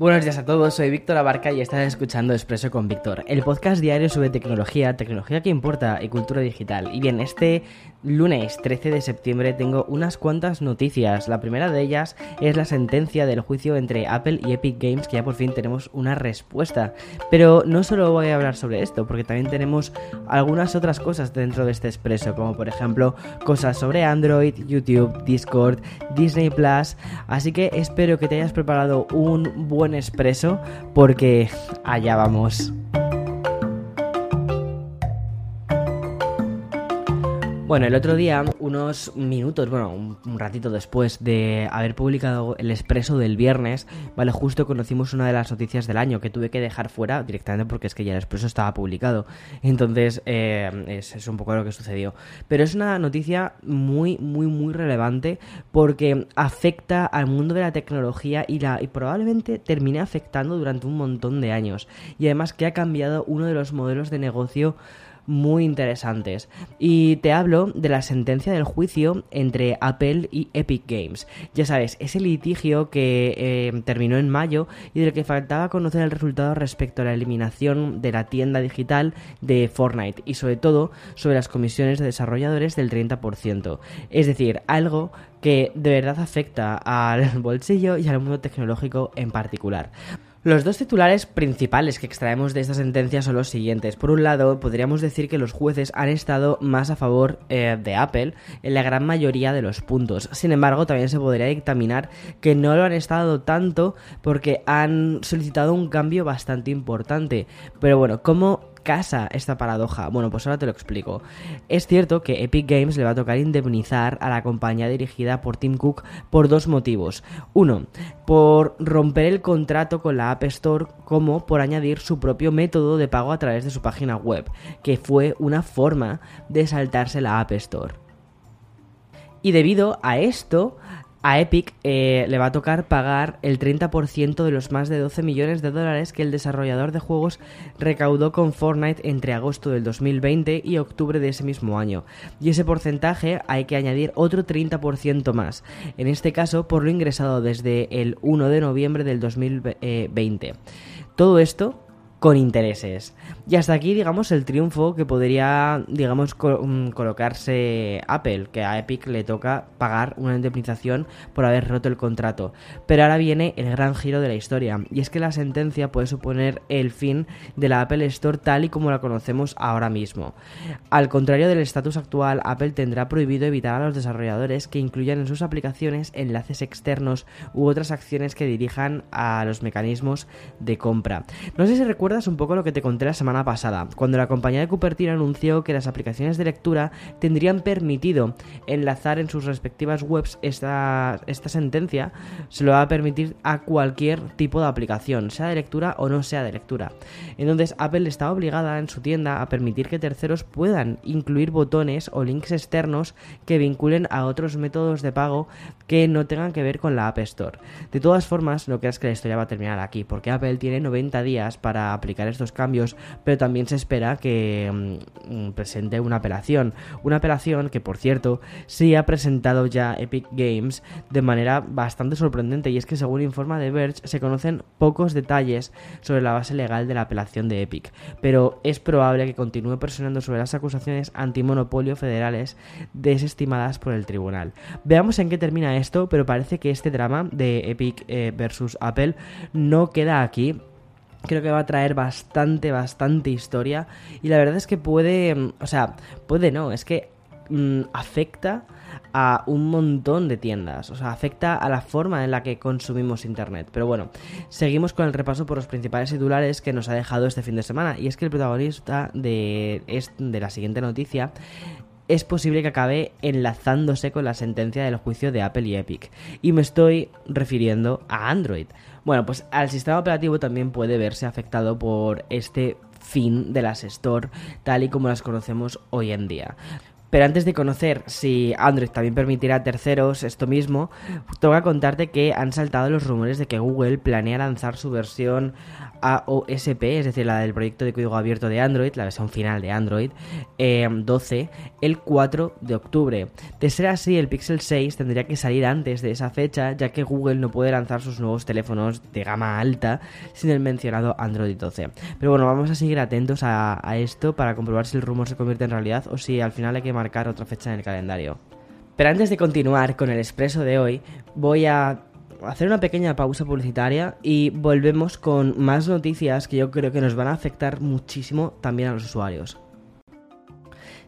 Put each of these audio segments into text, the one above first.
Buenos días a todos, soy Víctor Abarca y estás escuchando Expreso con Víctor, el podcast diario sobre tecnología, tecnología que importa y cultura digital. Y bien, este lunes 13 de septiembre tengo unas cuantas noticias. La primera de ellas es la sentencia del juicio entre Apple y Epic Games, que ya por fin tenemos una respuesta. Pero no solo voy a hablar sobre esto, porque también tenemos algunas otras cosas dentro de este Expreso, como por ejemplo cosas sobre Android, YouTube, Discord, Disney Plus. Así que espero que te hayas preparado un buen expreso porque allá vamos. Bueno, el otro día, unos minutos, bueno, un, ratito después de haber publicado el expreso del viernes, vale, justo conocimos una de las noticias del año que tuve que dejar fuera directamente porque es que ya el expreso estaba publicado. Entonces, eh, es, es, un poco lo que sucedió. Pero es una noticia muy, muy, muy relevante porque afecta al mundo de la tecnología y, la, y probablemente termine afectando durante un montón de años. Y además que ha cambiado uno de los modelos de negocio muy interesantes. Y te hablo de la sentencia del juicio entre Apple y Epic Games. Ya sabes, ese litigio que eh, terminó en mayo y del que faltaba conocer el resultado respecto a la eliminación de la tienda digital de Fortnite y sobre todo sobre las comisiones de desarrolladores del 30%. Es decir, algo que de verdad afecta al bolsillo y al mundo tecnológico en particular. Los dos titulares principales que extraemos de esta sentencia son los siguientes. Por un lado, podríamos decir que los jueces han estado más a favor eh, de Apple en la gran mayoría de los puntos. Sin embargo, también se podría dictaminar que no lo han estado tanto porque han solicitado un cambio bastante importante. Pero bueno, ¿cómo casa esta paradoja? Bueno, pues ahora te lo explico. Es cierto que Epic Games le va a tocar indemnizar a la compañía dirigida por Tim Cook por dos motivos. Uno, por romper el contrato con la App Store como por añadir su propio método de pago a través de su página web, que fue una forma de saltarse la App Store. Y debido a esto, a Epic eh, le va a tocar pagar el 30% de los más de 12 millones de dólares que el desarrollador de juegos recaudó con Fortnite entre agosto del 2020 y octubre de ese mismo año. Y ese porcentaje hay que añadir otro 30% más, en este caso por lo ingresado desde el 1 de noviembre del 2020. Todo esto con intereses. Y hasta aquí, digamos, el triunfo que podría, digamos, mm, colocarse Apple, que a Epic le toca pagar una indemnización por haber roto el contrato. Pero ahora viene el gran giro de la historia, y es que la sentencia puede suponer el fin de la Apple Store tal y como la conocemos ahora mismo. Al contrario del estatus actual, Apple tendrá prohibido evitar a los desarrolladores que incluyan en sus aplicaciones enlaces externos u otras acciones que dirijan a los mecanismos de compra. No sé si recuerdas un poco lo que te conté la semana pasada, cuando la compañía de Cupertino anunció que las aplicaciones de lectura tendrían permitido enlazar en sus respectivas webs esta, esta sentencia, se lo va a permitir a cualquier tipo de aplicación, sea de lectura o no sea de lectura. Entonces Apple está obligada en su tienda a permitir que terceros puedan incluir botones o links externos que vinculen a otros métodos de pago que no tengan que ver con la App Store. De todas formas, que es que la historia va a terminar aquí, porque Apple tiene 90 días para aplicar estos cambios, pero también se espera que mm, presente una apelación. Una apelación que, por cierto, sí ha presentado ya Epic Games de manera bastante sorprendente, y es que según informa The Verge, se conocen pocos detalles sobre la base legal de la apelación de Epic, pero es probable que continúe presionando sobre las acusaciones antimonopolio federales desestimadas por el tribunal. Veamos en qué termina esto, pero parece que este drama de Epic eh, versus Apple no queda aquí creo que va a traer bastante, bastante historia. Y la verdad es que puede, mm, o sea, puede no, es que mm, afecta a un montón de tiendas, o sea, afecta a la forma en la que consumimos Internet. Pero bueno, seguimos con el repaso por los principales titulares que nos ha dejado este fin de semana. Y es que el protagonista de, de la siguiente noticia es posible que acabe enlazándose con la sentencia del juicio de Apple y Epic. Y me estoy refiriendo a Android. Bueno, pues al sistema operativo también puede verse afectado por este fin de las Store tal y como las conocemos hoy en día. Pero antes de conocer si Android también permitirá a terceros esto mismo, que contarte que han saltado los rumores de que Google planea lanzar su versión AOSP, es decir, la del proyecto de código abierto de Android, la versión final de Android 12, eh, el 4 de octubre. De ser así, el Pixel 6 tendría que salir antes de esa fecha, ya que Google no puede lanzar sus nuevos teléfonos de gama alta sin el mencionado Android 12. Pero bueno, vamos a seguir atentos a, a esto para comprobar si el rumor se convierte en realidad o si al final hay que marcar otra fecha en el calendario. Pero antes de continuar con el expreso de hoy, voy a hacer una pequeña pausa publicitaria y volvemos con más noticias que yo creo que nos van a afectar muchísimo también a los usuarios.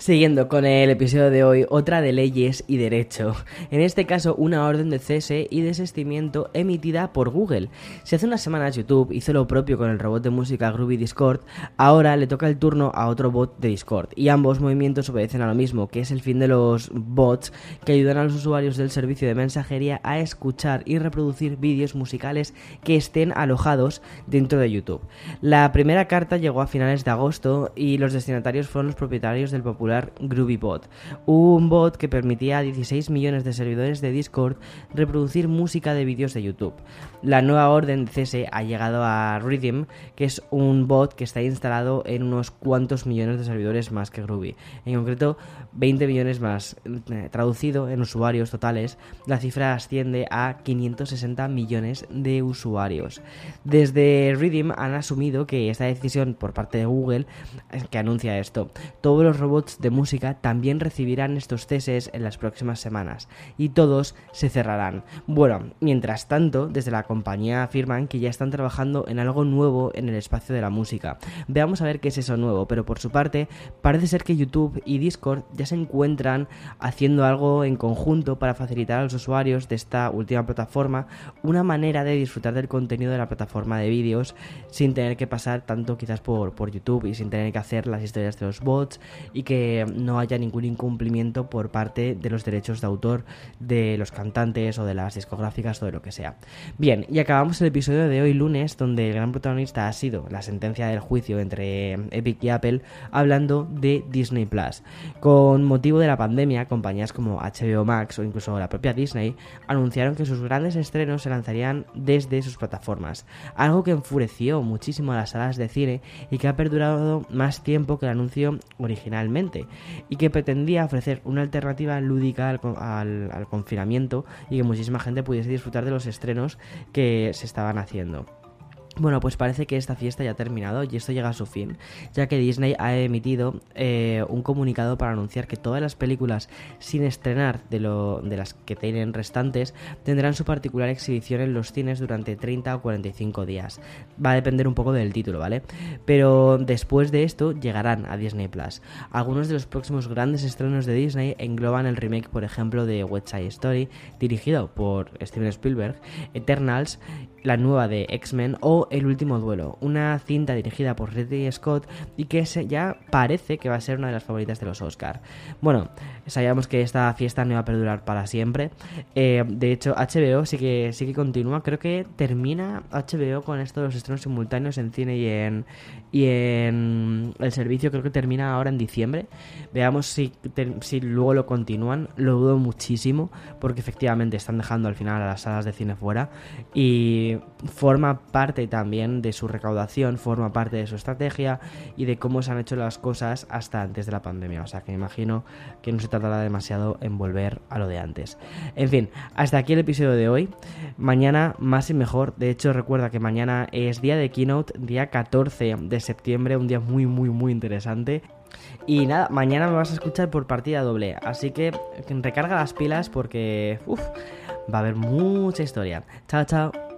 Siguiendo con el episodio de hoy, otra de leyes y derecho. En este caso, una orden de cese y desistimiento emitida por Google. Si hace unas semanas YouTube hizo lo propio con el robot de música Groovy Discord, ahora le toca el turno a otro bot de Discord. Y ambos movimientos obedecen a lo mismo, que es el fin de los bots que ayudan a los usuarios del servicio de mensajería a escuchar y reproducir vídeos musicales que estén alojados dentro de YouTube. La primera carta llegó a finales de agosto y los destinatarios fueron los propietarios del popular GroovyBot, un bot que permitía a 16 millones de servidores de Discord reproducir música de vídeos de YouTube. La nueva orden de cese ha llegado a Rhythm, que es un bot que está instalado en unos cuantos millones de servidores más que Groovy. En concreto, 20 millones más. Eh, traducido en usuarios totales, la cifra asciende a 560 millones de usuarios. Desde Rhythm han asumido que esta decisión por parte de Google, eh, que anuncia esto, todos los robots de música también recibirán estos ceses en las próximas semanas y todos se cerrarán. Bueno, mientras tanto, desde la compañía afirman que ya están trabajando en algo nuevo en el espacio de la música. Veamos a ver qué es eso nuevo, pero por su parte, parece ser que YouTube y Discord ya se encuentran haciendo algo en conjunto para facilitar a los usuarios de esta última plataforma una manera de disfrutar del contenido de la plataforma de vídeos sin tener que pasar tanto quizás por, por YouTube y sin tener que hacer las historias de los bots y que no haya ningún incumplimiento por parte de los derechos de autor de los cantantes o de las discográficas o de lo que sea. Bien, y acabamos el episodio de hoy lunes donde el gran protagonista ha sido la sentencia del juicio entre Epic y Apple hablando de Disney Plus. Con motivo de la pandemia, compañías como HBO Max o incluso la propia Disney anunciaron que sus grandes estrenos se lanzarían desde sus plataformas, algo que enfureció muchísimo a las salas de cine y que ha perdurado más tiempo que el anuncio originalmente y que pretendía ofrecer una alternativa lúdica al confinamiento y que muchísima gente pudiese disfrutar de los estrenos que se estaban haciendo. Bueno, pues parece que esta fiesta ya ha terminado y esto llega a su fin, ya que Disney ha emitido eh, un comunicado para anunciar que todas las películas sin estrenar de, lo, de las que tienen restantes tendrán su particular exhibición en los cines durante 30 o 45 días. Va a depender un poco del título, ¿vale? Pero después de esto llegarán a Disney Plus. Algunos de los próximos grandes estrenos de Disney engloban el remake, por ejemplo, de West Side Story, dirigido por Steven Spielberg, Eternals la nueva de X-Men o El último duelo, una cinta dirigida por Ridley Scott y que ya parece que va a ser una de las favoritas de los Oscar. Bueno, sabíamos que esta fiesta no iba a perdurar para siempre. Eh, de hecho, HBO sí que, sí que continúa. Creo que termina HBO con esto de los estrenos simultáneos en cine y en, y en el servicio. Creo que termina ahora en diciembre. Veamos si, si luego lo continúan. Lo dudo muchísimo porque efectivamente están dejando al final a las salas de cine fuera y forma parte también de su recaudación, forma parte de su estrategia y de cómo se han hecho las cosas hasta antes de la pandemia. O sea que me imagino que no se tardará demasiado en volver a lo de antes. En fin, hasta aquí el episodio de hoy. Mañana más y mejor. De hecho, recuerda que mañana es día de keynote, día 14 de septiembre, un día muy, muy, muy interesante. Y nada, mañana me vas a escuchar por partida doble. Así que recarga las pilas porque va a haber mucha historia. Chao, chao.